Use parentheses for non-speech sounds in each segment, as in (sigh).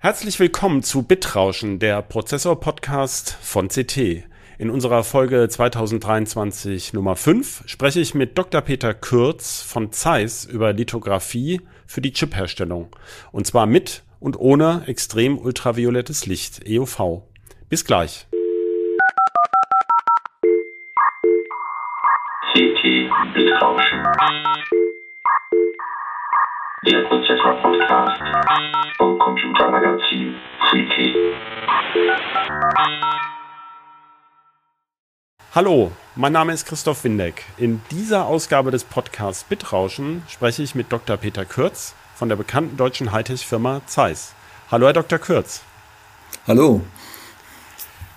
Herzlich willkommen zu Bitrauschen, der Prozessor-Podcast von CT. In unserer Folge 2023 Nummer 5 spreche ich mit Dr. Peter Kürz von Zeiss über Lithografie für die Chipherstellung. Und zwar mit und ohne extrem ultraviolettes Licht, EUV. Bis gleich. CT Bitrauschen. Der Prozessor-Podcast vom Computermagazin Freaky. Hallo, mein Name ist Christoph Windeck. In dieser Ausgabe des Podcasts Bitrauschen spreche ich mit Dr. Peter Kürz von der bekannten deutschen Hightech-Firma Zeiss. Hallo, Herr Dr. Kürz. Hallo.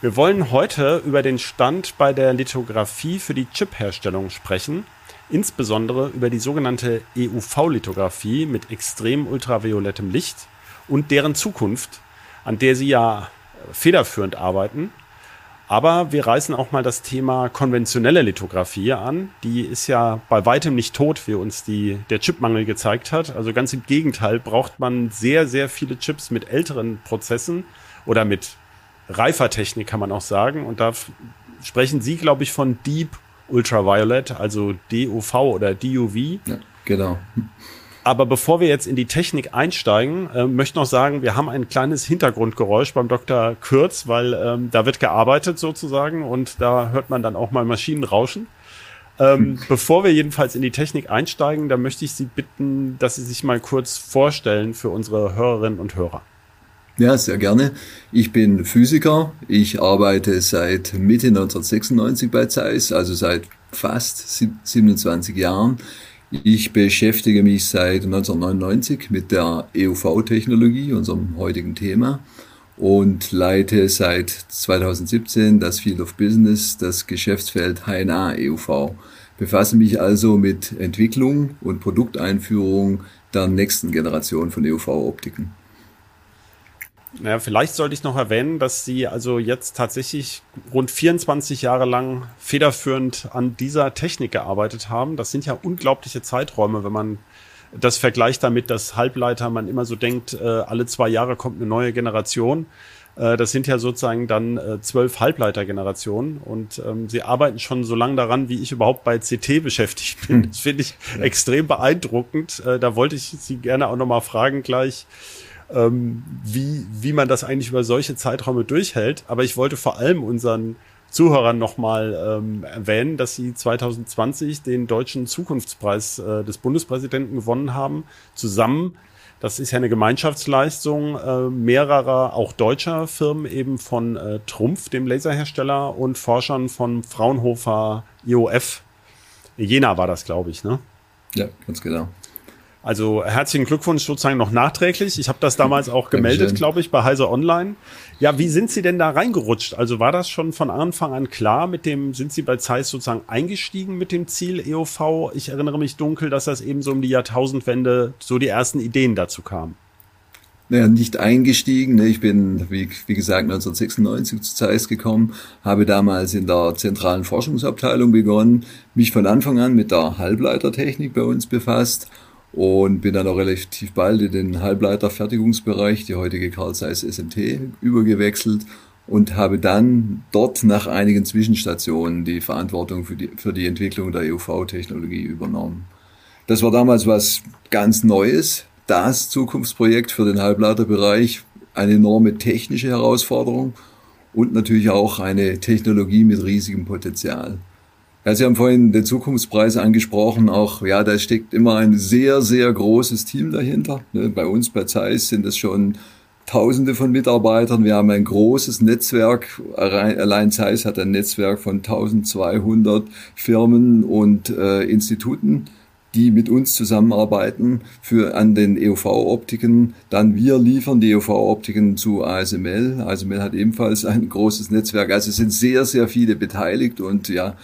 Wir wollen heute über den Stand bei der Lithografie für die Chipherstellung sprechen insbesondere über die sogenannte EUV-Lithografie mit extrem ultraviolettem Licht und deren Zukunft, an der Sie ja federführend arbeiten. Aber wir reißen auch mal das Thema konventionelle Lithografie an. Die ist ja bei weitem nicht tot, wie uns die, der Chipmangel gezeigt hat. Also ganz im Gegenteil braucht man sehr, sehr viele Chips mit älteren Prozessen oder mit reifer Technik, kann man auch sagen. Und da sprechen Sie, glaube ich, von Deep Ultraviolet, also DUV oder DUV. Ja, genau. Aber bevor wir jetzt in die Technik einsteigen, äh, möchte noch sagen, wir haben ein kleines Hintergrundgeräusch beim Dr. Kürz, weil ähm, da wird gearbeitet sozusagen und da hört man dann auch mal Maschinen rauschen. Ähm, bevor wir jedenfalls in die Technik einsteigen, da möchte ich Sie bitten, dass Sie sich mal kurz vorstellen für unsere Hörerinnen und Hörer. Ja, sehr gerne. Ich bin Physiker. Ich arbeite seit Mitte 1996 bei Zeiss, also seit fast 27 Jahren. Ich beschäftige mich seit 1999 mit der EUV-Technologie, unserem heutigen Thema, und leite seit 2017 das Field of Business, das Geschäftsfeld HNA EUV. Befasse mich also mit Entwicklung und Produkteinführung der nächsten Generation von EUV-Optiken. Naja, vielleicht sollte ich noch erwähnen, dass Sie also jetzt tatsächlich rund 24 Jahre lang federführend an dieser Technik gearbeitet haben. Das sind ja unglaubliche Zeiträume, wenn man das vergleicht damit, dass Halbleiter man immer so denkt, äh, alle zwei Jahre kommt eine neue Generation. Äh, das sind ja sozusagen dann äh, zwölf Halbleitergenerationen und ähm, sie arbeiten schon so lange daran, wie ich überhaupt bei CT beschäftigt bin. Hm. Das finde ich extrem beeindruckend. Da wollte ich Sie gerne auch nochmal fragen gleich ähm, wie, wie man das eigentlich über solche Zeiträume durchhält. Aber ich wollte vor allem unseren Zuhörern nochmal ähm, erwähnen, dass sie 2020 den deutschen Zukunftspreis äh, des Bundespräsidenten gewonnen haben, zusammen. Das ist ja eine Gemeinschaftsleistung äh, mehrerer, auch deutscher Firmen, eben von äh, Trumpf, dem Laserhersteller, und Forschern von Fraunhofer IOF. Jena war das, glaube ich, ne? Ja, ganz genau. Also herzlichen Glückwunsch sozusagen noch nachträglich. Ich habe das damals auch gemeldet, glaube ich, bei Heise Online. Ja, wie sind Sie denn da reingerutscht? Also war das schon von Anfang an klar mit dem, sind Sie bei Zeiss sozusagen eingestiegen mit dem Ziel EOV? Ich erinnere mich dunkel, dass das eben so um die Jahrtausendwende so die ersten Ideen dazu kamen. Naja, nicht eingestiegen. Ne? Ich bin, wie, wie gesagt, 1996 zu Zeiss gekommen, habe damals in der zentralen Forschungsabteilung begonnen, mich von Anfang an mit der Halbleitertechnik bei uns befasst und bin dann auch relativ bald in den Halbleiterfertigungsbereich, die heutige Carl Zeiss SMT, übergewechselt und habe dann dort nach einigen Zwischenstationen die Verantwortung für die, für die Entwicklung der EUV-Technologie übernommen. Das war damals was ganz Neues, das Zukunftsprojekt für den Halbleiterbereich, eine enorme technische Herausforderung und natürlich auch eine Technologie mit riesigem Potenzial. Ja, Sie haben vorhin den Zukunftspreis angesprochen. Auch, ja, da steckt immer ein sehr, sehr großes Team dahinter. Ne, bei uns bei Zeiss sind es schon Tausende von Mitarbeitern. Wir haben ein großes Netzwerk. Allein Zeiss hat ein Netzwerk von 1200 Firmen und äh, Instituten, die mit uns zusammenarbeiten für an den EUV-Optiken. Dann wir liefern die EUV-Optiken zu ASML. ASML hat ebenfalls ein großes Netzwerk. Also es sind sehr, sehr viele beteiligt und ja,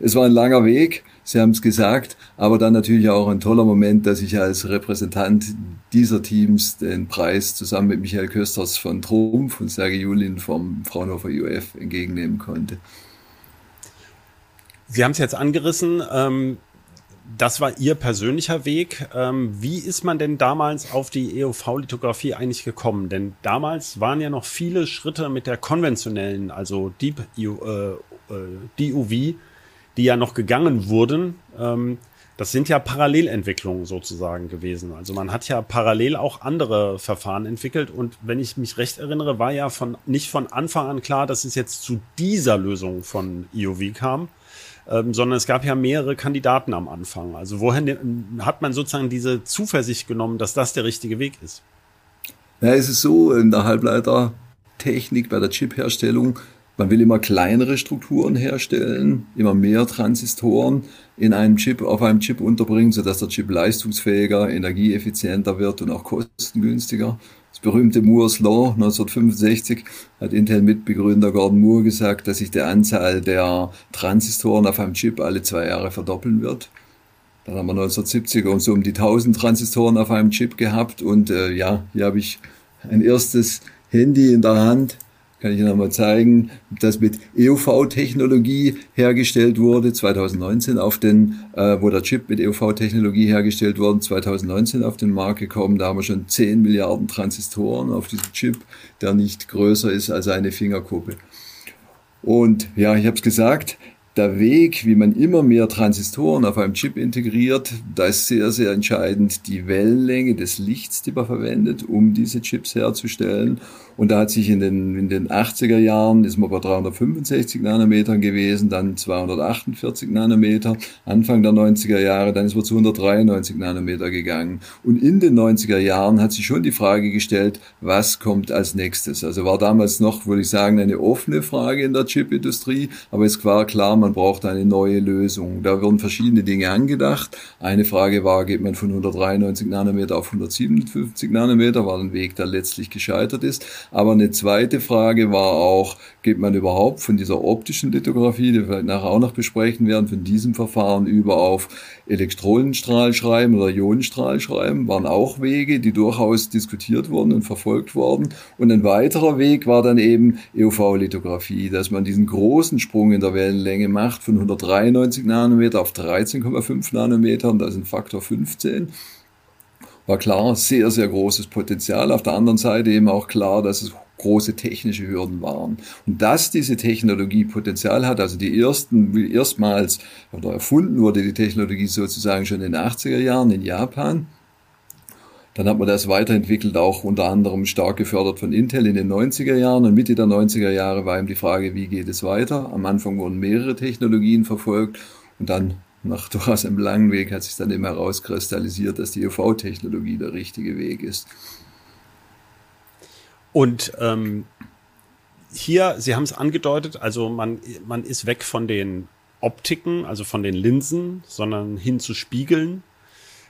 es war ein langer Weg, Sie haben es gesagt, aber dann natürlich auch ein toller Moment, dass ich als Repräsentant dieser Teams den Preis zusammen mit Michael Kösters von Trumpf und Sergei Julin vom Fraunhofer UF entgegennehmen konnte. Sie haben es jetzt angerissen. Ähm das war Ihr persönlicher Weg. Ähm, wie ist man denn damals auf die EUV-Lithografie eigentlich gekommen? Denn damals waren ja noch viele Schritte mit der konventionellen, also Deep EU, äh, äh DUV, die ja noch gegangen wurden. Ähm, das sind ja Parallelentwicklungen sozusagen gewesen. Also man hat ja parallel auch andere Verfahren entwickelt und wenn ich mich recht erinnere, war ja von nicht von Anfang an klar, dass es jetzt zu dieser Lösung von EUV kam, ähm, sondern es gab ja mehrere Kandidaten am Anfang. Also woher hat man sozusagen diese Zuversicht genommen, dass das der richtige Weg ist? Ja, es ist so, in der Halbleitertechnik, bei der Chipherstellung, man will immer kleinere Strukturen herstellen, immer mehr Transistoren in einem Chip, auf einem Chip unterbringen, sodass der Chip leistungsfähiger, energieeffizienter wird und auch kostengünstiger berühmte Moore's Law 1965 hat Intel-Mitbegründer Gordon Moore gesagt, dass sich die Anzahl der Transistoren auf einem Chip alle zwei Jahre verdoppeln wird. Dann haben wir 1970 um so um die 1000 Transistoren auf einem Chip gehabt und äh, ja, hier habe ich ein erstes Handy in der Hand kann ich nochmal zeigen, das mit EUV-Technologie hergestellt wurde, 2019 auf den, äh, wo der Chip mit EUV-Technologie hergestellt wurde, 2019 auf den Markt gekommen. Da haben wir schon 10 Milliarden Transistoren auf diesem Chip, der nicht größer ist als eine Fingerkuppe. Und ja, ich habe es gesagt, der Weg, wie man immer mehr Transistoren auf einem Chip integriert, da ist sehr, sehr entscheidend die Wellenlänge des Lichts, die man verwendet, um diese Chips herzustellen. Und da hat sich in den, in den 80er Jahren, ist man bei 365 Nanometern gewesen, dann 248 Nanometer, Anfang der 90er Jahre, dann ist man zu 193 Nanometer gegangen. Und in den 90er Jahren hat sich schon die Frage gestellt, was kommt als nächstes? Also war damals noch, würde ich sagen, eine offene Frage in der Chipindustrie, aber es war klar, man braucht eine neue Lösung. Da wurden verschiedene Dinge angedacht. Eine Frage war, geht man von 193 Nanometer auf 157 Nanometer, war ein Weg, der letztlich gescheitert ist. Aber eine zweite Frage war auch, geht man überhaupt von dieser optischen Lithografie, die wir vielleicht nachher auch noch besprechen werden, von diesem Verfahren über auf Elektronenstrahlschreiben oder Ionenstrahlschreiben, waren auch Wege, die durchaus diskutiert wurden und verfolgt wurden. Und ein weiterer Weg war dann eben EUV-Lithografie, dass man diesen großen Sprung in der Wellenlänge macht von 193 Nanometer auf 13,5 Nanometer, und das ist ein Faktor 15 war klar, sehr, sehr großes Potenzial. Auf der anderen Seite eben auch klar, dass es große technische Hürden waren. Und dass diese Technologie Potenzial hat, also die ersten, erstmals oder erfunden wurde die Technologie sozusagen schon in den 80er Jahren in Japan. Dann hat man das weiterentwickelt, auch unter anderem stark gefördert von Intel in den 90er Jahren. Und Mitte der 90er Jahre war eben die Frage, wie geht es weiter? Am Anfang wurden mehrere Technologien verfolgt und dann nach (laughs) durchaus einem langen Weg hat sich dann eben herauskristallisiert, dass die UV-Technologie der richtige Weg ist. Und ähm, hier, Sie haben es angedeutet, also man, man ist weg von den Optiken, also von den Linsen, sondern hin zu Spiegeln,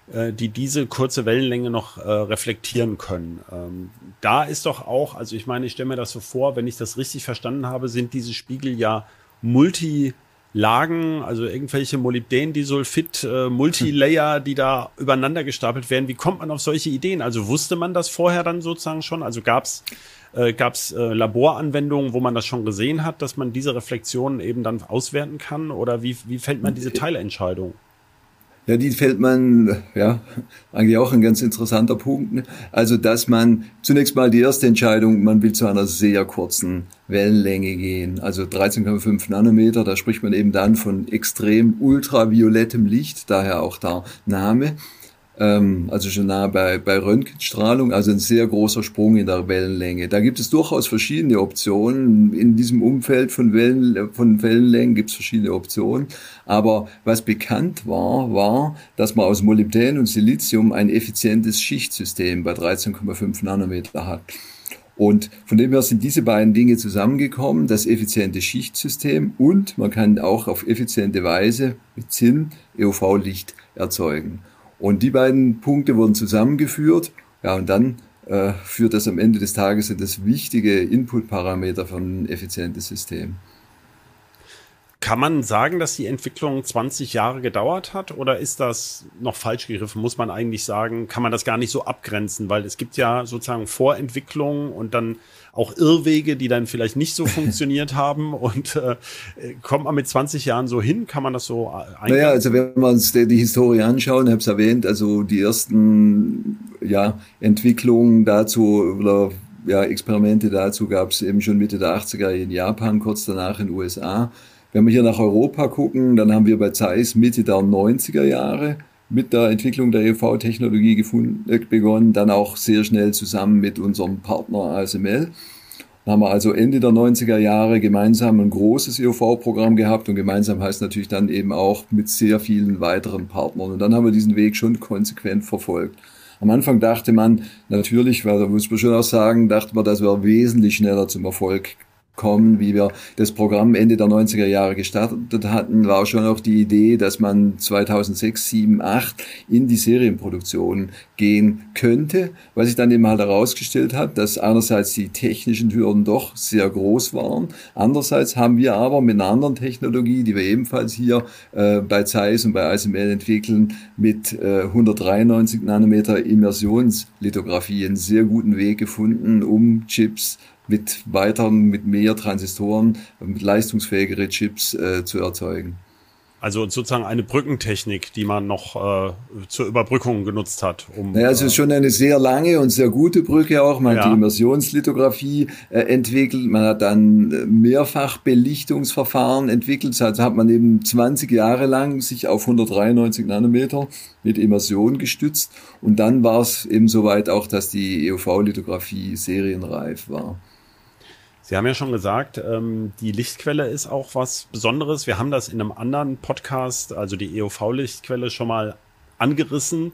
die diese kurze Wellenlänge noch äh, reflektieren können. Ähm, da ist doch auch, also ich meine, ich stelle mir das so vor, wenn ich das richtig verstanden habe, sind diese Spiegel ja multi Lagen, also irgendwelche Molybdän-Disulfid, äh, Multilayer, die da übereinander gestapelt werden. Wie kommt man auf solche Ideen? Also wusste man das vorher dann sozusagen schon? Also gab's äh, gab's äh, Laboranwendungen, wo man das schon gesehen hat, dass man diese Reflexionen eben dann auswerten kann? Oder wie, wie fällt man diese Teilentscheidung? Ja, die fällt man, ja, eigentlich auch ein ganz interessanter Punkt. Ne? Also, dass man zunächst mal die erste Entscheidung, man will zu einer sehr kurzen Wellenlänge gehen. Also 13,5 Nanometer, da spricht man eben dann von extrem ultraviolettem Licht, daher auch der Name ähm, also schon nah bei, bei Röntgenstrahlung, also ein sehr großer Sprung in der Wellenlänge. Da gibt es durchaus verschiedene Optionen. In diesem Umfeld von, Wellen, von Wellenlängen gibt es verschiedene Optionen. Aber was bekannt war, war, dass man aus Molybdän und Silizium ein effizientes Schichtsystem bei 13,5 Nanometer hat. Und von dem her sind diese beiden Dinge zusammengekommen, das effiziente Schichtsystem und man kann auch auf effiziente Weise mit Zinn EUV-Licht erzeugen. Und die beiden Punkte wurden zusammengeführt. Ja, und dann äh, führt das am Ende des Tages in das wichtige Input-Parameter von ein effizientes System. Kann man sagen, dass die Entwicklung 20 Jahre gedauert hat oder ist das noch falsch gegriffen? Muss man eigentlich sagen, kann man das gar nicht so abgrenzen, weil es gibt ja sozusagen Vorentwicklungen und dann auch Irrwege, die dann vielleicht nicht so (laughs) funktioniert haben und äh, kommt man mit 20 Jahren so hin? Kann man das so eingrenzen? Naja, also wenn wir uns die, die Historie anschauen, ich habe es erwähnt, also die ersten ja, Entwicklungen dazu oder ja, Experimente dazu gab es eben schon Mitte der 80er in Japan, kurz danach in den USA. Wenn wir hier nach Europa gucken, dann haben wir bei Zeiss Mitte der 90er Jahre mit der Entwicklung der EV-Technologie äh, begonnen, dann auch sehr schnell zusammen mit unserem Partner ASML. Dann haben wir also Ende der 90er Jahre gemeinsam ein großes EUV-Programm gehabt und gemeinsam heißt natürlich dann eben auch mit sehr vielen weiteren Partnern. Und dann haben wir diesen Weg schon konsequent verfolgt. Am Anfang dachte man natürlich, weil da muss man schon auch sagen, dachte man, dass wir wesentlich schneller zum Erfolg kommen, wie wir das Programm Ende der 90er Jahre gestartet hatten, war schon auch die Idee, dass man 2006, 7, 8 in die Serienproduktion gehen könnte, was sich dann eben halt herausgestellt hat, dass einerseits die technischen Hürden doch sehr groß waren, andererseits haben wir aber mit einer anderen Technologie, die wir ebenfalls hier äh, bei Zeiss und bei ASML entwickeln, mit äh, 193 Nanometer Immersionslithografie einen sehr guten Weg gefunden, um Chips mit weiteren, mit mehr Transistoren, mit leistungsfähigere Chips äh, zu erzeugen. Also sozusagen eine Brückentechnik, die man noch äh, zur Überbrückung genutzt hat. Um, naja, es ist schon eine sehr lange und sehr gute Brücke auch. Man ja. hat die Immersionslithografie äh, entwickelt, man hat dann äh, Mehrfachbelichtungsverfahren entwickelt. Also hat man eben 20 Jahre lang sich auf 193 Nanometer mit Immersion gestützt. Und dann war es eben soweit auch, dass die EUV-Lithografie serienreif war. Sie haben ja schon gesagt, ähm, die Lichtquelle ist auch was Besonderes. Wir haben das in einem anderen Podcast, also die EOV-Lichtquelle, schon mal angerissen,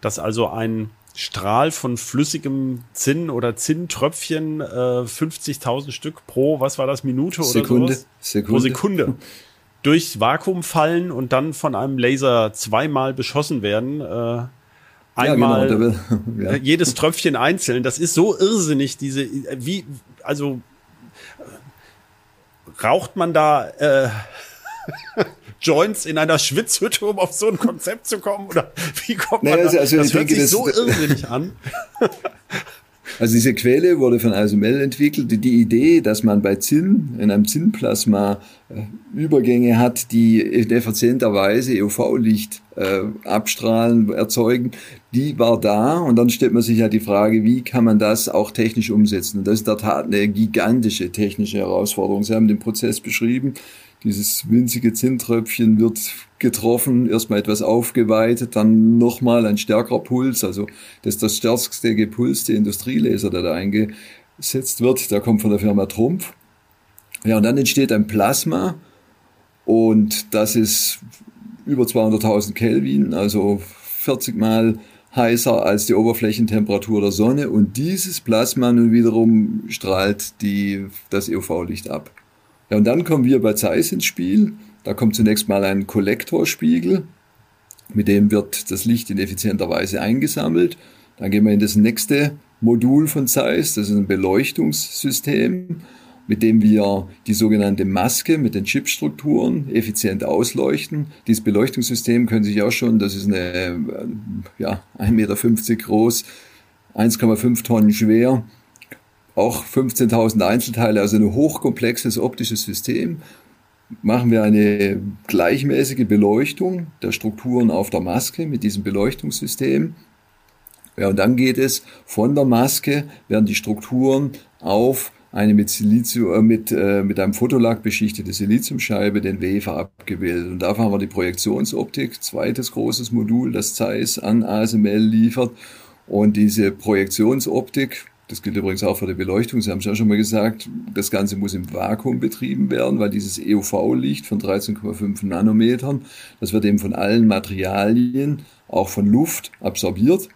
dass also ein Strahl von flüssigem Zinn oder Zinntröpfchen, äh, 50.000 Stück pro, was war das, Minute oder Sekunde, sowas? Sekunde. Pro Sekunde. Durchs Vakuum fallen und dann von einem Laser zweimal beschossen werden. Äh, einmal ja, genau, (laughs) ja. jedes Tröpfchen einzeln. Das ist so irrsinnig, diese, wie, also raucht man da äh, (laughs) Joints in einer Schwitzhütte, um auf so ein Konzept zu kommen? Oder wie kommt man naja, also, also das hört denke, sich so irrsinnig an. (laughs) Also diese Quelle wurde von ASML entwickelt. Die Idee, dass man bei Zinn, in einem Zinnplasma äh, Übergänge hat, die in effizienter Weise UV-Licht äh, abstrahlen, erzeugen, die war da. Und dann stellt man sich ja die Frage, wie kann man das auch technisch umsetzen? Und das ist in der Tat eine gigantische technische Herausforderung. Sie haben den Prozess beschrieben. Dieses winzige Zinntröpfchen wird getroffen, erstmal etwas aufgeweitet, dann nochmal ein stärkerer Puls. Also das ist das stärkste gepulste Industrielaser, der da eingesetzt wird. Der kommt von der Firma Trumpf. Ja, und dann entsteht ein Plasma und das ist über 200.000 Kelvin, also 40 mal heißer als die Oberflächentemperatur der Sonne und dieses Plasma nun wiederum strahlt die, das UV-Licht ab. Ja, und dann kommen wir bei Zeiss ins Spiel. Da kommt zunächst mal ein Kollektorspiegel, mit dem wird das Licht in effizienter Weise eingesammelt. Dann gehen wir in das nächste Modul von Zeiss, das ist ein Beleuchtungssystem, mit dem wir die sogenannte Maske mit den Chipstrukturen effizient ausleuchten. Dieses Beleuchtungssystem können Sie sich auch schon, das ist eine äh, ja, 1,50 Meter groß, 1,5 Tonnen schwer, auch 15.000 Einzelteile, also ein hochkomplexes optisches System. Machen wir eine gleichmäßige Beleuchtung der Strukturen auf der Maske mit diesem Beleuchtungssystem. Ja, und dann geht es von der Maske, werden die Strukturen auf eine mit, Silizium, äh, mit, äh, mit einem Fotolack beschichtete Siliziumscheibe, den Wafer abgebildet. Und dafür haben wir die Projektionsoptik, zweites großes Modul, das Zeiss an ASML liefert. Und diese Projektionsoptik das gilt übrigens auch für die Beleuchtung. Sie haben es ja schon mal gesagt, das Ganze muss im Vakuum betrieben werden, weil dieses EUV-Licht von 13,5 Nanometern, das wird eben von allen Materialien, auch von Luft, absorbiert.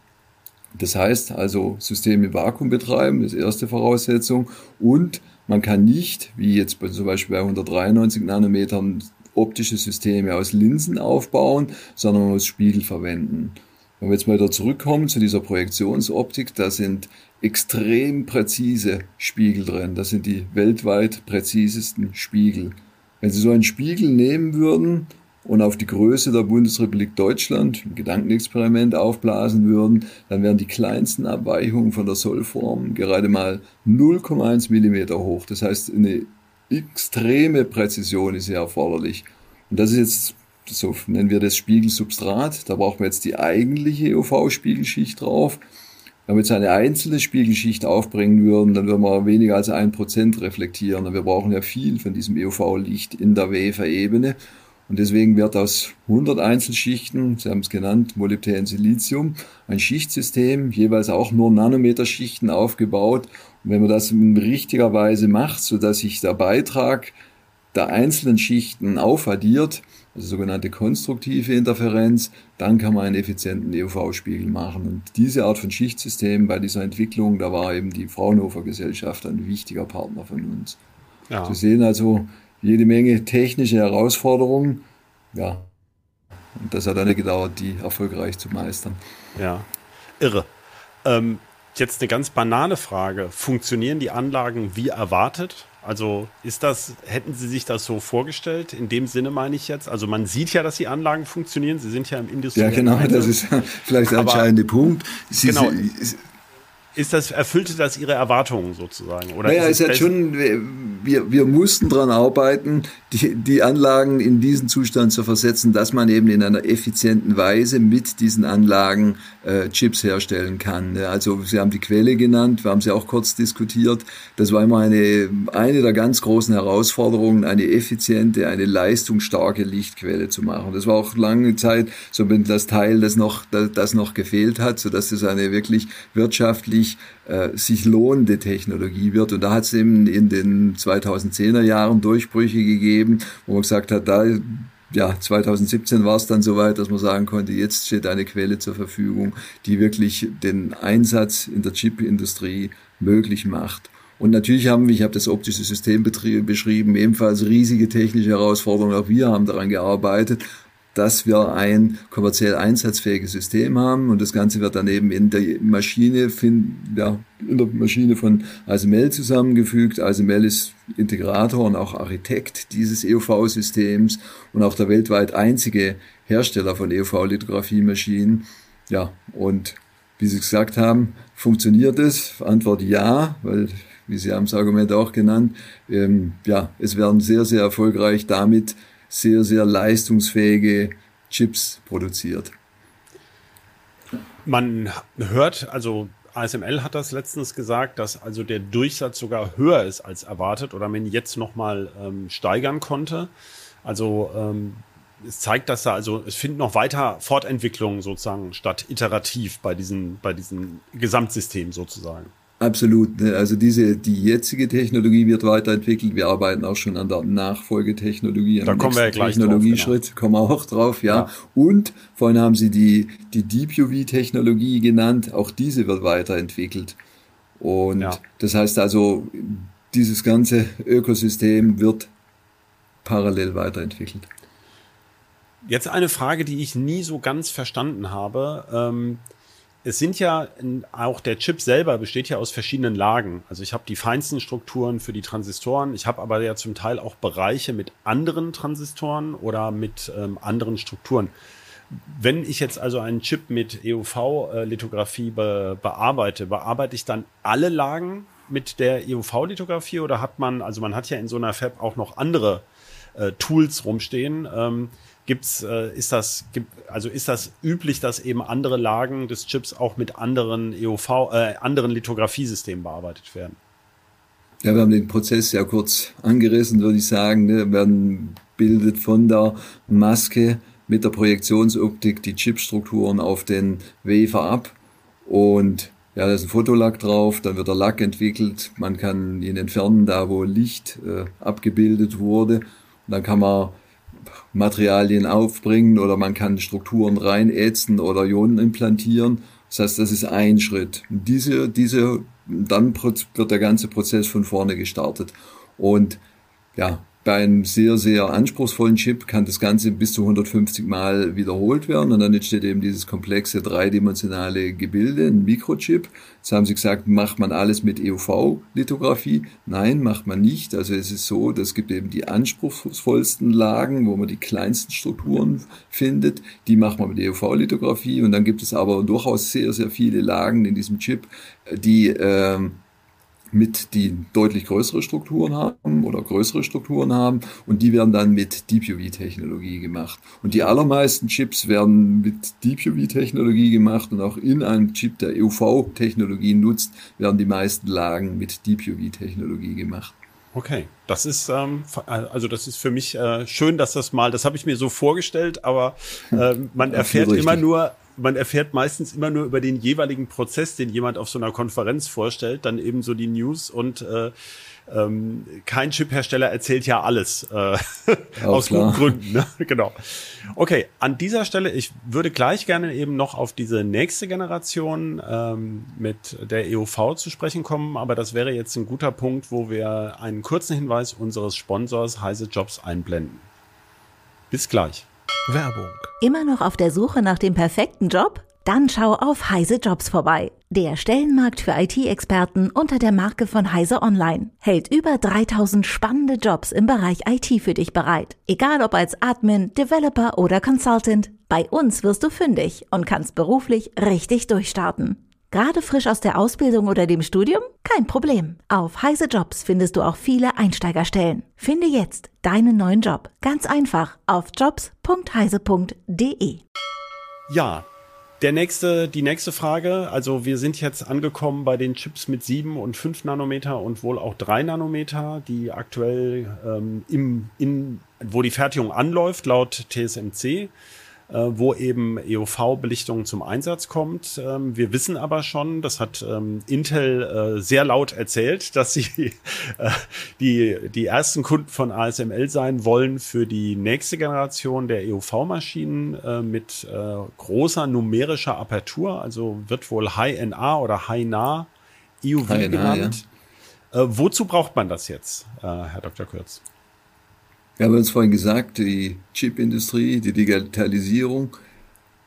Das heißt also System im Vakuum betreiben, das erste Voraussetzung. Und man kann nicht, wie jetzt zum Beispiel bei 193 Nanometern, optische Systeme aus Linsen aufbauen, sondern muss Spiegel verwenden. Wenn wir jetzt mal da zurückkommen zu dieser Projektionsoptik, da sind extrem präzise Spiegel drin. Das sind die weltweit präzisesten Spiegel. Wenn Sie so einen Spiegel nehmen würden und auf die Größe der Bundesrepublik Deutschland ein Gedankenexperiment aufblasen würden, dann wären die kleinsten Abweichungen von der Sollform gerade mal 0,1 Millimeter hoch. Das heißt, eine extreme Präzision ist hier erforderlich. Und das ist jetzt, so nennen wir das Spiegelsubstrat. Da brauchen wir jetzt die eigentliche UV-Spiegelschicht drauf. Wenn wir jetzt eine einzelne Spiegelschicht aufbringen würden, dann würden wir weniger als ein Prozent reflektieren. Und wir brauchen ja viel von diesem UV-Licht in der Waferebene. Und deswegen wird aus 100 Einzelschichten, Sie haben es genannt, Molybdän, Silizium, ein Schichtsystem, jeweils auch nur Nanometerschichten aufgebaut. Und wenn man das in richtiger Weise macht, so dass sich der Beitrag der einzelnen Schichten aufaddiert, also sogenannte konstruktive Interferenz, dann kann man einen effizienten EUV-Spiegel machen. Und diese Art von Schichtsystem bei dieser Entwicklung, da war eben die Fraunhofer Gesellschaft ein wichtiger Partner von uns. Ja. Sie sehen also jede Menge technische Herausforderungen. Ja, und das hat eine gedauert, die erfolgreich zu meistern. Ja, irre. Ähm, jetzt eine ganz banale Frage. Funktionieren die Anlagen wie erwartet? Also ist das, hätten Sie sich das so vorgestellt? In dem Sinne meine ich jetzt. Also man sieht ja, dass die Anlagen funktionieren. Sie sind ja im Industriellen. Ja, genau, das ist (laughs) vielleicht der entscheidende Punkt. Sie, genau. Sie, ist das, erfüllte das Ihre Erwartungen sozusagen? Oder naja, es hat schon, wir, wir mussten daran arbeiten, die, die Anlagen in diesen Zustand zu versetzen, dass man eben in einer effizienten Weise mit diesen Anlagen äh, Chips herstellen kann. Also Sie haben die Quelle genannt, wir haben sie auch kurz diskutiert. Das war immer eine, eine der ganz großen Herausforderungen, eine effiziente, eine leistungsstarke Lichtquelle zu machen. Das war auch lange Zeit so das Teil, das noch, das, das noch gefehlt hat, so dass es eine wirklich wirtschaftlich äh, sich lohnende Technologie wird. Und da hat es eben in den 2010er Jahren Durchbrüche gegeben, wo man gesagt hat, da ja, 2017 war es dann soweit, dass man sagen konnte, jetzt steht eine Quelle zur Verfügung, die wirklich den Einsatz in der Chipindustrie möglich macht. Und natürlich haben wir, ich habe das optische System beschrieben, ebenfalls riesige technische Herausforderungen. Auch wir haben daran gearbeitet dass wir ein kommerziell einsatzfähiges System haben und das Ganze wird dann eben in der Maschine, ja, in der Maschine von ASML zusammengefügt. ASML ist Integrator und auch Architekt dieses EUV-Systems und auch der weltweit einzige Hersteller von EUV-Lithografiemaschinen. Ja, und wie Sie gesagt haben, funktioniert es? Antwort ja, weil wie Sie haben das Argument auch genannt, ähm, ja, es werden sehr, sehr erfolgreich damit sehr, sehr leistungsfähige Chips produziert. Man hört, also ASML hat das letztens gesagt, dass also der Durchsatz sogar höher ist als erwartet oder man jetzt nochmal ähm, steigern konnte. Also ähm, es zeigt, dass da also es finden noch weiter Fortentwicklungen sozusagen statt iterativ bei diesen bei diesem Gesamtsystem sozusagen. Absolut. Ne? Also diese, die jetzige Technologie wird weiterentwickelt. Wir arbeiten auch schon an der Nachfolgetechnologie. Da kommen wir ja gleich Technologieschritt, drauf, genau. kommen wir auch drauf, ja. ja. Und vorhin haben Sie die, die Deep UV Technologie genannt. Auch diese wird weiterentwickelt. Und ja. das heißt also, dieses ganze Ökosystem wird parallel weiterentwickelt. Jetzt eine Frage, die ich nie so ganz verstanden habe. Ähm, es sind ja auch der Chip selber besteht ja aus verschiedenen Lagen. Also ich habe die feinsten Strukturen für die Transistoren. Ich habe aber ja zum Teil auch Bereiche mit anderen Transistoren oder mit ähm, anderen Strukturen. Wenn ich jetzt also einen Chip mit EUV-Lithografie be bearbeite, bearbeite ich dann alle Lagen mit der EUV-Lithografie oder hat man, also man hat ja in so einer Fab auch noch andere äh, Tools rumstehen. Ähm, Gibt's, äh, ist das, gibt, also ist das üblich, dass eben andere Lagen des Chips auch mit anderen EUV, äh, anderen Lithografiesystemen bearbeitet werden? Ja, wir haben den Prozess ja kurz angerissen, würde ich sagen. Ne? Man bildet von der Maske mit der Projektionsoptik die Chipstrukturen auf den Wafer ab und ja, da ist ein Fotolack drauf, dann wird der Lack entwickelt, man kann ihn entfernen, da wo Licht äh, abgebildet wurde. Und dann kann man Materialien aufbringen oder man kann Strukturen reinätzen oder Ionen implantieren. Das heißt, das ist ein Schritt. Diese, diese, dann wird der ganze Prozess von vorne gestartet. Und ja, bei einem sehr, sehr anspruchsvollen Chip kann das Ganze bis zu 150 Mal wiederholt werden und dann entsteht eben dieses komplexe dreidimensionale Gebilde, ein Mikrochip. Jetzt haben Sie gesagt, macht man alles mit EUV-Lithografie? Nein, macht man nicht. Also es ist so, es gibt eben die anspruchsvollsten Lagen, wo man die kleinsten Strukturen findet. Die macht man mit EUV-Lithografie und dann gibt es aber durchaus sehr, sehr viele Lagen in diesem Chip, die ähm, mit die deutlich größere Strukturen haben oder größere Strukturen haben. Und die werden dann mit Deep UV Technologie gemacht. Und die allermeisten Chips werden mit Deep UV Technologie gemacht. Und auch in einem Chip, der UV Technologie nutzt, werden die meisten Lagen mit Deep UV Technologie gemacht. Okay, das ist ähm, also das ist für mich äh, schön, dass das mal, das habe ich mir so vorgestellt, aber äh, man erfährt immer nur man erfährt meistens immer nur über den jeweiligen Prozess, den jemand auf so einer Konferenz vorstellt, dann eben so die News und äh, ähm, kein Chiphersteller erzählt ja alles äh, (laughs) aus guten Gründen. Ne? (laughs) genau. Okay, an dieser Stelle, ich würde gleich gerne eben noch auf diese nächste Generation ähm, mit der EUV zu sprechen kommen, aber das wäre jetzt ein guter Punkt, wo wir einen kurzen Hinweis unseres Sponsors Heise Jobs einblenden. Bis gleich. Werbung. Immer noch auf der Suche nach dem perfekten Job? Dann schau auf Heise Jobs vorbei. Der Stellenmarkt für IT-Experten unter der Marke von Heise Online hält über 3000 spannende Jobs im Bereich IT für dich bereit. Egal ob als Admin, Developer oder Consultant, bei uns wirst du fündig und kannst beruflich richtig durchstarten. Gerade frisch aus der Ausbildung oder dem Studium? Kein Problem. Auf Heise Jobs findest du auch viele Einsteigerstellen. Finde jetzt deinen neuen Job. Ganz einfach auf jobs.heise.de. Ja, der nächste, die nächste Frage. Also wir sind jetzt angekommen bei den Chips mit 7 und 5 Nanometer und wohl auch 3 Nanometer, die aktuell ähm, im, in, wo die Fertigung anläuft, laut TSMC. Äh, wo eben EUV-Belichtung zum Einsatz kommt. Ähm, wir wissen aber schon, das hat ähm, Intel äh, sehr laut erzählt, dass sie (laughs) äh, die, die ersten Kunden von ASML sein wollen für die nächste Generation der EUV-Maschinen mit großer numerischer Apertur, also wird wohl High-NA oder High-NA EUV High genannt. Ja. wozu braucht man das jetzt, Herr Dr. Kürz? Wir haben uns vorhin gesagt, die Chipindustrie, die Digitalisierung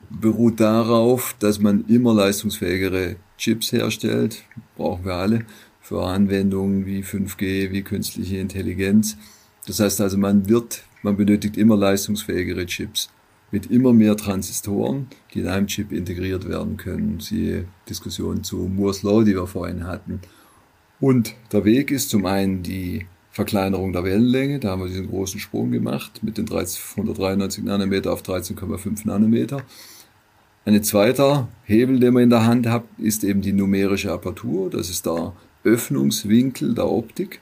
beruht darauf, dass man immer leistungsfähigere Chips herstellt. Brauchen wir alle für Anwendungen wie 5G, wie künstliche Intelligenz. Das heißt also, man wird, man benötigt immer leistungsfähigere Chips mit immer mehr Transistoren, die in einem Chip integriert werden können. Siehe Diskussion zu Moore's Law, die wir vorhin hatten. Und der Weg ist zum einen die Verkleinerung der Wellenlänge. Da haben wir diesen großen Sprung gemacht mit den 193 Nanometer auf 13,5 Nanometer. Ein zweiter Hebel, den man in der Hand hat, ist eben die numerische Apertur. Das ist der Öffnungswinkel der Optik.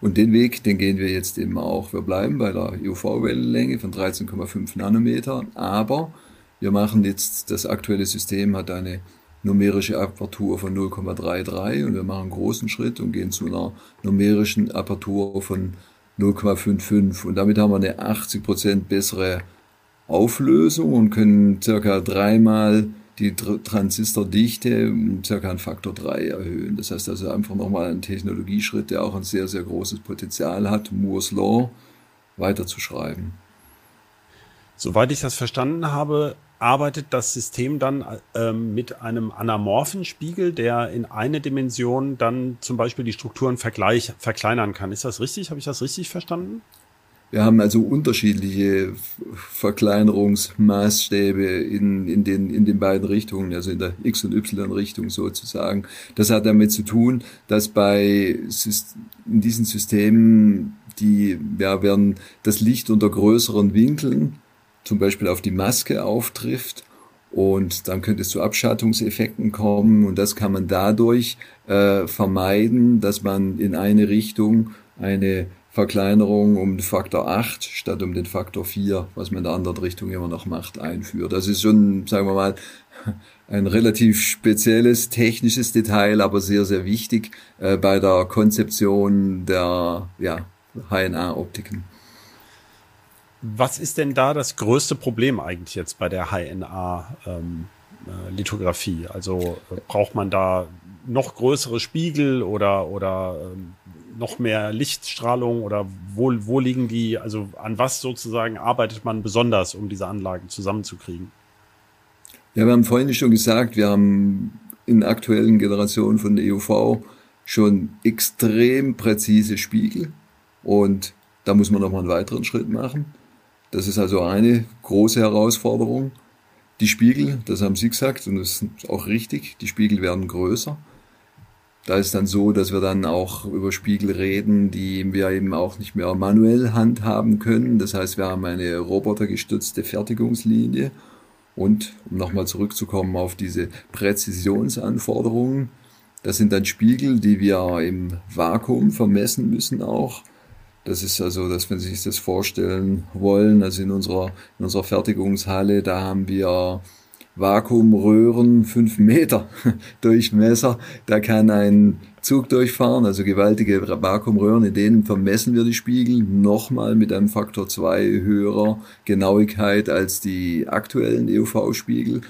Und den Weg, den gehen wir jetzt eben auch. Wir bleiben bei der UV-Wellenlänge von 13,5 Nanometer, aber wir machen jetzt, das aktuelle System hat eine numerische Apertur von 0,33 und wir machen einen großen Schritt und gehen zu einer numerischen Apertur von 0,55 und damit haben wir eine 80% bessere Auflösung und können circa dreimal die Transistordichte um circa einen Faktor 3 erhöhen. Das heißt also einfach nochmal ein Technologieschritt, der auch ein sehr, sehr großes Potenzial hat, Moore's Law weiterzuschreiben. Soweit ich das verstanden habe, arbeitet das System dann ähm, mit einem anamorphen Spiegel, der in eine Dimension dann zum Beispiel die Strukturen vergleich, verkleinern kann. Ist das richtig? Habe ich das richtig verstanden? Wir haben also unterschiedliche Verkleinerungsmaßstäbe in, in, den, in den beiden Richtungen, also in der X- und Y-Richtung sozusagen. Das hat damit zu tun, dass bei in diesen Systemen die ja, werden das Licht unter größeren Winkeln zum Beispiel auf die Maske auftrifft und dann könnte es zu Abschattungseffekten kommen und das kann man dadurch äh, vermeiden, dass man in eine Richtung eine Verkleinerung um den Faktor 8 statt um den Faktor 4, was man in der anderen Richtung immer noch macht, einführt. Das ist schon, sagen wir mal, (laughs) ein relativ spezielles technisches Detail, aber sehr, sehr wichtig äh, bei der Konzeption der ja, HNA-Optiken. Was ist denn da das größte Problem eigentlich jetzt bei der HNA-Lithografie? Ähm, äh, also äh, braucht man da noch größere Spiegel oder, oder ähm, noch mehr Lichtstrahlung oder wo, wo liegen die, also an was sozusagen arbeitet man besonders, um diese Anlagen zusammenzukriegen? Ja, wir haben vorhin schon gesagt, wir haben in aktuellen Generationen von der EUV schon extrem präzise Spiegel und da muss man noch mal einen weiteren Schritt machen. Das ist also eine große Herausforderung. Die Spiegel, das haben Sie gesagt und das ist auch richtig, die Spiegel werden größer. Da ist dann so, dass wir dann auch über Spiegel reden, die wir eben auch nicht mehr manuell handhaben können. Das heißt, wir haben eine robotergestützte Fertigungslinie. Und um nochmal zurückzukommen auf diese Präzisionsanforderungen, das sind dann Spiegel, die wir im Vakuum vermessen müssen auch. Das ist also, dass wenn Sie sich das vorstellen wollen, also in unserer, in unserer Fertigungshalle, da haben wir Vakuumröhren, fünf Meter (laughs) Durchmesser. Da kann ein Zug durchfahren, also gewaltige Vakuumröhren, in denen vermessen wir die Spiegel nochmal mit einem Faktor zwei höherer Genauigkeit als die aktuellen EUV-Spiegel.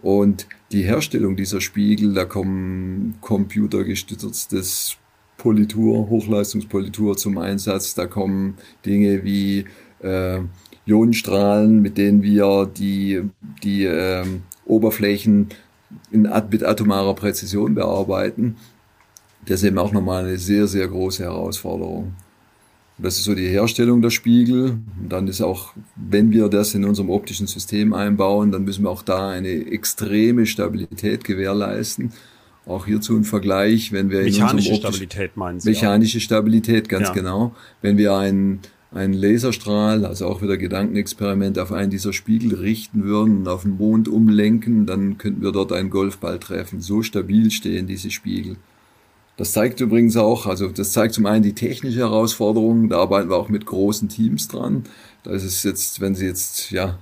Und die Herstellung dieser Spiegel, da kommen computergestütztes Politur, Hochleistungspolitur zum Einsatz. Da kommen Dinge wie äh, Ionenstrahlen, mit denen wir die, die äh, Oberflächen in, mit atomarer Präzision bearbeiten. Das ist eben auch nochmal eine sehr, sehr große Herausforderung. Das ist so die Herstellung der Spiegel. Und dann ist auch, wenn wir das in unserem optischen System einbauen, dann müssen wir auch da eine extreme Stabilität gewährleisten. Auch hierzu ein Vergleich, wenn wir mechanische in Stabilität meinen Sie mechanische Stabilität, ganz ja. genau. Wenn wir einen einen Laserstrahl, also auch wieder Gedankenexperiment, auf einen dieser Spiegel richten würden und auf den Mond umlenken, dann könnten wir dort einen Golfball treffen. So stabil stehen diese Spiegel. Das zeigt übrigens auch, also das zeigt zum einen die technische Herausforderung, da arbeiten wir auch mit großen Teams dran. Da ist es jetzt, wenn Sie jetzt, ja,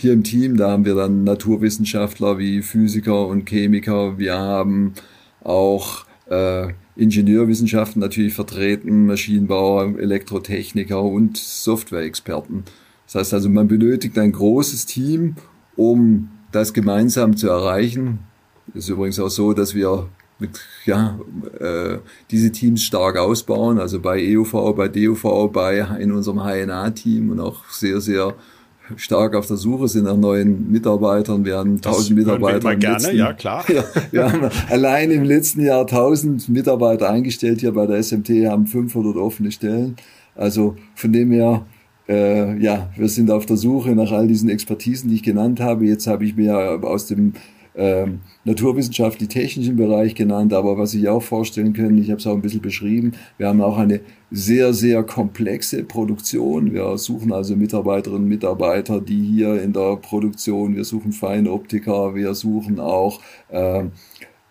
hier im Team, da haben wir dann Naturwissenschaftler wie Physiker und Chemiker, wir haben auch äh, Ingenieurwissenschaften natürlich vertreten, Maschinenbauer, Elektrotechniker und Softwareexperten. Das heißt also, man benötigt ein großes Team, um das gemeinsam zu erreichen. Es ist übrigens auch so, dass wir mit, ja, äh, diese Teams stark ausbauen, also bei EUV, bei DUV, bei in unserem HNA-Team und auch sehr, sehr stark auf der Suche sind nach neuen Mitarbeitern. Wir haben 1000 Mitarbeiter. Wir gerne, letzten, ja klar. (laughs) Ja, wir haben allein im letzten Jahr 1000 Mitarbeiter eingestellt hier bei der SMT, haben 500 offene Stellen. Also von dem her, äh, ja, wir sind auf der Suche nach all diesen Expertisen, die ich genannt habe. Jetzt habe ich mir aus dem ähm, naturwissenschaftlich-technischen Bereich genannt, aber was ich auch vorstellen können, ich habe es auch ein bisschen beschrieben, wir haben auch eine sehr, sehr komplexe Produktion. Wir suchen also Mitarbeiterinnen und Mitarbeiter, die hier in der Produktion, wir suchen Feinoptiker, wir suchen auch äh,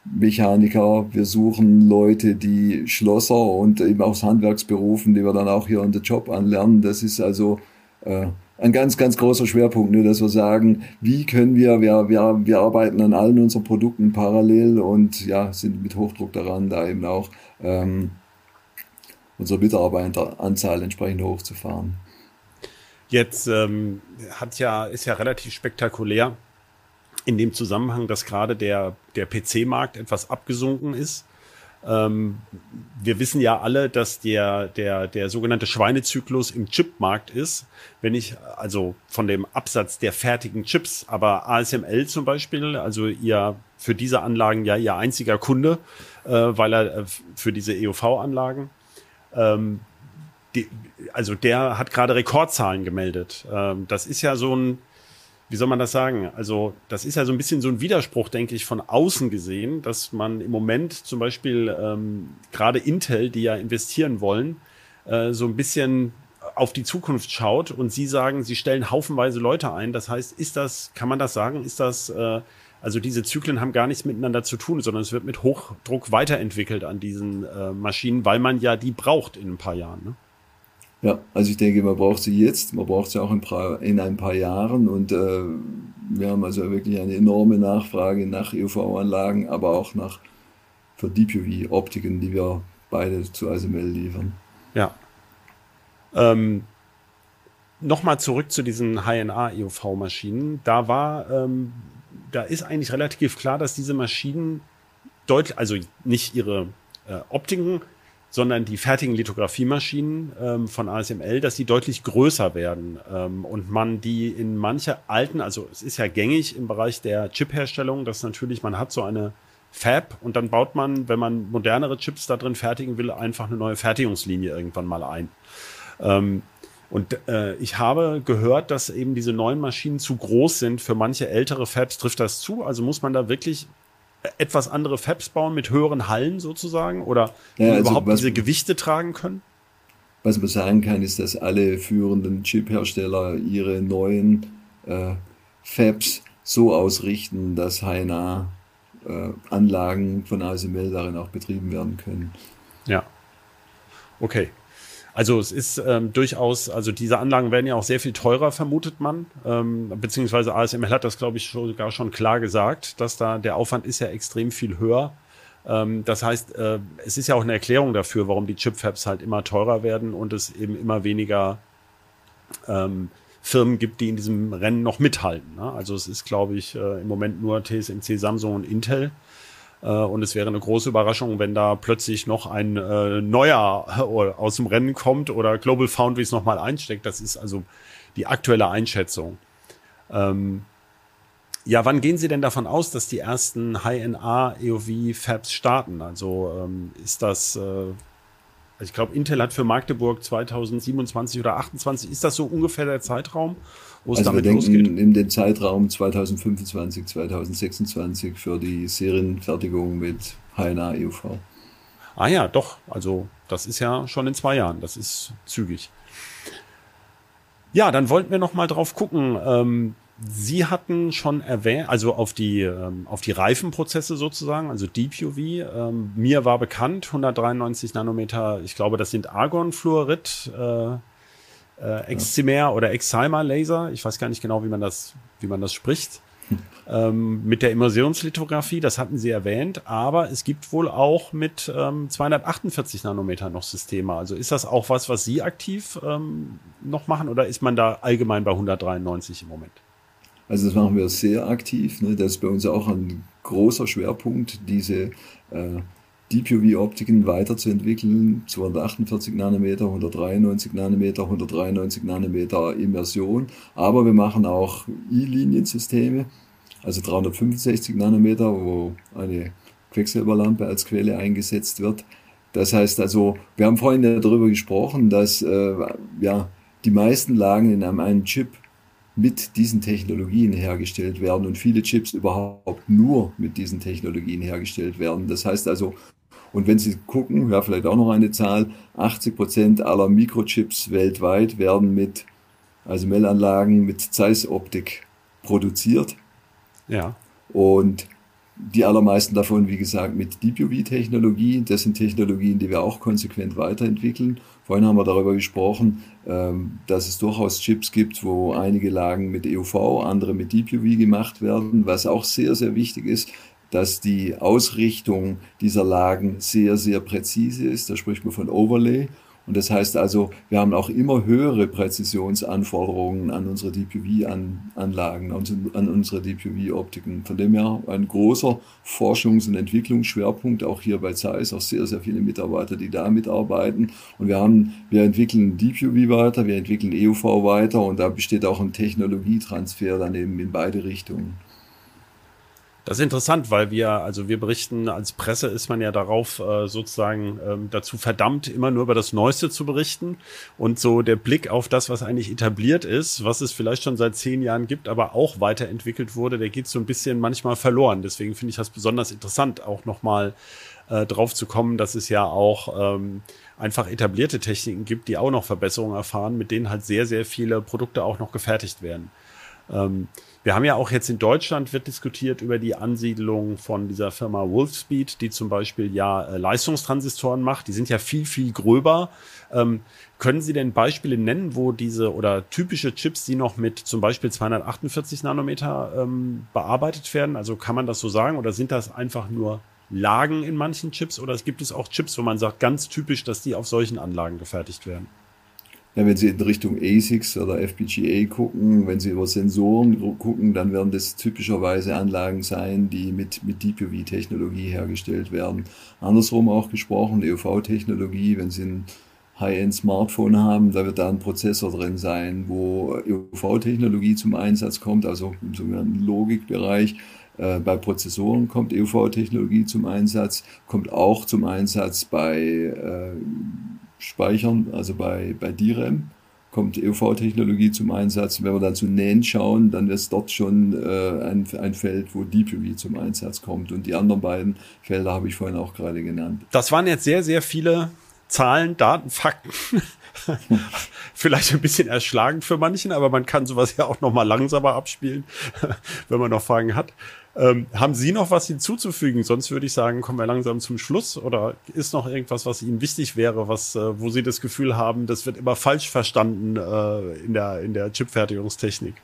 Mechaniker, wir suchen Leute, die Schlosser und eben aus Handwerksberufen, die wir dann auch hier on the Job anlernen. Das ist also äh, ein ganz, ganz großer Schwerpunkt, ne, dass wir sagen, wie können wir, wir, wir, wir arbeiten an allen unseren Produkten parallel und ja, sind mit Hochdruck daran, da eben auch ähm, unsere Mitarbeiteranzahl entsprechend hochzufahren. Jetzt ähm, hat ja, ist ja relativ spektakulär in dem Zusammenhang, dass gerade der, der PC-Markt etwas abgesunken ist. Ähm, wir wissen ja alle, dass der, der, der sogenannte Schweinezyklus im Chipmarkt ist. Wenn ich also von dem Absatz der fertigen Chips, aber ASML zum Beispiel, also ihr für diese Anlagen ja ihr einziger Kunde, äh, weil er äh, für diese EUV-Anlagen, ähm, die, also der hat gerade Rekordzahlen gemeldet. Ähm, das ist ja so ein, wie soll man das sagen? Also, das ist ja so ein bisschen so ein Widerspruch, denke ich, von außen gesehen, dass man im Moment zum Beispiel ähm, gerade Intel, die ja investieren wollen, äh, so ein bisschen auf die Zukunft schaut und sie sagen, sie stellen haufenweise Leute ein. Das heißt, ist das, kann man das sagen, ist das, äh, also diese Zyklen haben gar nichts miteinander zu tun, sondern es wird mit Hochdruck weiterentwickelt an diesen äh, Maschinen, weil man ja die braucht in ein paar Jahren. Ne? Ja, also ich denke, man braucht sie jetzt, man braucht sie auch in, paar, in ein paar Jahren und äh, wir haben also wirklich eine enorme Nachfrage nach EUV-Anlagen, aber auch nach für DPUV-Optiken, die wir beide zu ASML liefern. Ja. Ähm, Nochmal zurück zu diesen HNA-EUV-Maschinen. Da war, ähm, da ist eigentlich relativ klar, dass diese Maschinen deutlich, also nicht ihre äh, Optiken sondern die fertigen Lithografiemaschinen ähm, von ASML, dass die deutlich größer werden ähm, und man die in manche alten, also es ist ja gängig im Bereich der Chipherstellung, dass natürlich man hat so eine Fab und dann baut man, wenn man modernere Chips da drin fertigen will, einfach eine neue Fertigungslinie irgendwann mal ein. Ähm, und äh, ich habe gehört, dass eben diese neuen Maschinen zu groß sind für manche ältere Fabs. Trifft das zu? Also muss man da wirklich etwas andere Fabs bauen mit höheren Hallen sozusagen oder ja, also überhaupt was, diese Gewichte tragen können? Was man sagen kann, ist, dass alle führenden Chip-Hersteller ihre neuen äh, Fabs so ausrichten, dass HNA äh, Anlagen von ASML darin auch betrieben werden können. Ja. Okay. Also es ist ähm, durchaus, also diese Anlagen werden ja auch sehr viel teurer, vermutet man. Ähm, beziehungsweise ASML hat das, glaube ich, sogar schon klar gesagt, dass da der Aufwand ist ja extrem viel höher. Ähm, das heißt, äh, es ist ja auch eine Erklärung dafür, warum die Chipfabs halt immer teurer werden und es eben immer weniger ähm, Firmen gibt, die in diesem Rennen noch mithalten. Ne? Also es ist, glaube ich, äh, im Moment nur TSMC, Samsung und Intel. Äh, und es wäre eine große Überraschung, wenn da plötzlich noch ein äh, neuer äh, aus dem Rennen kommt oder Global Foundries nochmal einsteckt. Das ist also die aktuelle Einschätzung. Ähm, ja, wann gehen Sie denn davon aus, dass die ersten High-NA EOV Fabs starten? Also ähm, ist das, äh, also ich glaube, Intel hat für Magdeburg 2027 oder 28, ist das so ungefähr der Zeitraum? wo es also damit wir denken losgeht? in den Zeitraum 2025, 2026 für die Serienfertigung mit HNA EUV. Ah ja, doch. Also das ist ja schon in zwei Jahren. Das ist zügig. Ja, dann wollten wir noch mal drauf gucken. Ähm, Sie hatten schon erwähnt, also auf die, ähm, auf die Reifenprozesse sozusagen, also Deep UV. Ähm, mir war bekannt, 193 Nanometer, ich glaube, das sind Argonfluorid. Äh, äh, Excimer oder Excimer Laser. Ich weiß gar nicht genau, wie man das, wie man das spricht. Ähm, mit der Immersionslithografie, das hatten Sie erwähnt, aber es gibt wohl auch mit ähm, 248 Nanometer noch Systeme. Also ist das auch was, was Sie aktiv ähm, noch machen oder ist man da allgemein bei 193 im Moment? Also das machen wir sehr aktiv. Ne? Das ist bei uns auch ein großer Schwerpunkt, diese äh, DPUV-Optiken weiterzuentwickeln, 248 Nanometer, 193 Nanometer, 193 Nanometer Immersion, aber wir machen auch E-Liniensysteme, also 365 Nanometer, wo eine Quecksilberlampe als Quelle eingesetzt wird. Das heißt also, wir haben vorhin darüber gesprochen, dass äh, ja, die meisten Lagen in einem, einem Chip mit diesen Technologien hergestellt werden und viele Chips überhaupt nur mit diesen Technologien hergestellt werden. Das heißt also, und wenn Sie gucken, ja, vielleicht auch noch eine Zahl, 80 Prozent aller Mikrochips weltweit werden mit also Mellanlagen mit Zeiss-Optik produziert. Ja. Und die allermeisten davon, wie gesagt, mit Deep UV-Technologie. Das sind Technologien, die wir auch konsequent weiterentwickeln. Vorhin haben wir darüber gesprochen, ähm, dass es durchaus Chips gibt, wo einige Lagen mit EUV, andere mit Deep UV gemacht werden, was auch sehr, sehr wichtig ist, dass die Ausrichtung dieser Lagen sehr, sehr präzise ist. Da spricht man von Overlay. Und das heißt also, wir haben auch immer höhere Präzisionsanforderungen an unsere DPV-Anlagen, an unsere DPV-Optiken. Von dem her ein großer Forschungs- und Entwicklungsschwerpunkt, auch hier bei ZEISS, auch sehr, sehr viele Mitarbeiter, die da mitarbeiten. Und wir haben, wir entwickeln DPV weiter, wir entwickeln EUV weiter und da besteht auch ein Technologietransfer dann eben in beide Richtungen. Das ist interessant, weil wir, also wir berichten, als Presse ist man ja darauf äh, sozusagen ähm, dazu verdammt, immer nur über das Neueste zu berichten. Und so der Blick auf das, was eigentlich etabliert ist, was es vielleicht schon seit zehn Jahren gibt, aber auch weiterentwickelt wurde, der geht so ein bisschen manchmal verloren. Deswegen finde ich das besonders interessant, auch nochmal äh, drauf zu kommen, dass es ja auch ähm, einfach etablierte Techniken gibt, die auch noch Verbesserungen erfahren, mit denen halt sehr, sehr viele Produkte auch noch gefertigt werden. Ähm, wir haben ja auch jetzt in Deutschland wird diskutiert über die Ansiedlung von dieser Firma Wolfspeed, die zum Beispiel ja äh, Leistungstransistoren macht. Die sind ja viel, viel gröber. Ähm, können Sie denn Beispiele nennen, wo diese oder typische Chips, die noch mit zum Beispiel 248 Nanometer ähm, bearbeitet werden? Also kann man das so sagen oder sind das einfach nur Lagen in manchen Chips oder gibt es auch Chips, wo man sagt, ganz typisch, dass die auf solchen Anlagen gefertigt werden? Ja, wenn Sie in Richtung ASICs oder FPGA gucken, wenn Sie über Sensoren gucken, dann werden das typischerweise Anlagen sein, die mit, mit DPV-Technologie hergestellt werden. Andersrum auch gesprochen, EUV-Technologie, wenn Sie ein High-End-Smartphone haben, da wird da ein Prozessor drin sein, wo EUV-Technologie zum Einsatz kommt, also im sogenannten Logikbereich. Äh, bei Prozessoren kommt EUV-Technologie zum Einsatz, kommt auch zum Einsatz bei äh, Speichern, also bei, bei DRAM kommt EUV-Technologie zum Einsatz. Wenn wir dann zu NAND schauen, dann ist dort schon äh, ein, ein Feld, wo DPV zum Einsatz kommt. Und die anderen beiden Felder habe ich vorhin auch gerade genannt. Das waren jetzt sehr, sehr viele Zahlen, Daten, Fakten. (laughs) Vielleicht ein bisschen erschlagend für manchen, aber man kann sowas ja auch noch mal langsamer abspielen, (laughs) wenn man noch Fragen hat. Ähm, haben Sie noch was hinzuzufügen? Sonst würde ich sagen, kommen wir langsam zum Schluss. Oder ist noch irgendwas, was Ihnen wichtig wäre, was, äh, wo Sie das Gefühl haben, das wird immer falsch verstanden äh, in der, in der Chipfertigungstechnik?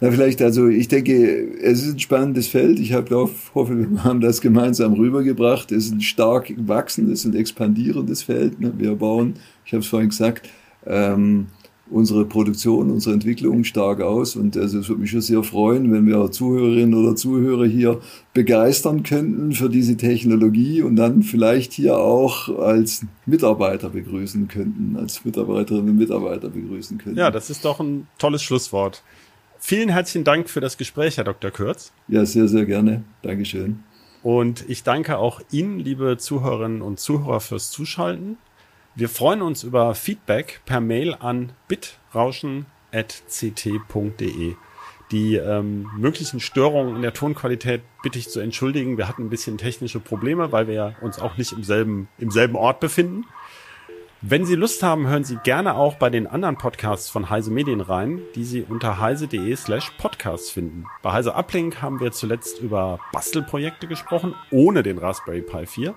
Na, vielleicht, also ich denke, es ist ein spannendes Feld. Ich habe auch, hoffe, wir haben das gemeinsam rübergebracht. Es ist ein stark wachsendes und expandierendes Feld. Ne? Wir bauen, ich habe es vorhin gesagt, ähm, unsere Produktion, unsere Entwicklung stark aus. Und also es würde mich schon sehr freuen, wenn wir Zuhörerinnen oder Zuhörer hier begeistern könnten für diese Technologie und dann vielleicht hier auch als Mitarbeiter begrüßen könnten, als Mitarbeiterinnen und Mitarbeiter begrüßen könnten. Ja, das ist doch ein tolles Schlusswort. Vielen herzlichen Dank für das Gespräch, Herr Dr. Kürz. Ja, sehr, sehr gerne. Dankeschön. Und ich danke auch Ihnen, liebe Zuhörerinnen und Zuhörer, fürs Zuschalten. Wir freuen uns über Feedback per Mail an bitrauschen.ct.de. Die ähm, möglichen Störungen in der Tonqualität bitte ich zu entschuldigen. Wir hatten ein bisschen technische Probleme, weil wir uns auch nicht im selben, im selben Ort befinden. Wenn Sie Lust haben, hören Sie gerne auch bei den anderen Podcasts von Heise Medien rein, die Sie unter heise.de slash podcasts finden. Bei Heise Uplink haben wir zuletzt über Bastelprojekte gesprochen, ohne den Raspberry Pi 4,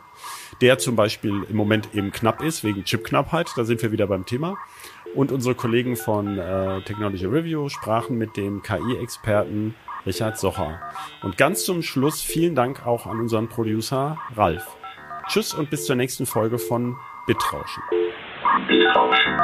der zum Beispiel im Moment eben knapp ist, wegen Chipknappheit, da sind wir wieder beim Thema. Und unsere Kollegen von äh, Technology Review sprachen mit dem KI-Experten Richard Socher. Und ganz zum Schluss vielen Dank auch an unseren Producer Ralf. Tschüss und bis zur nächsten Folge von Bitrauschen. Bitrauschen.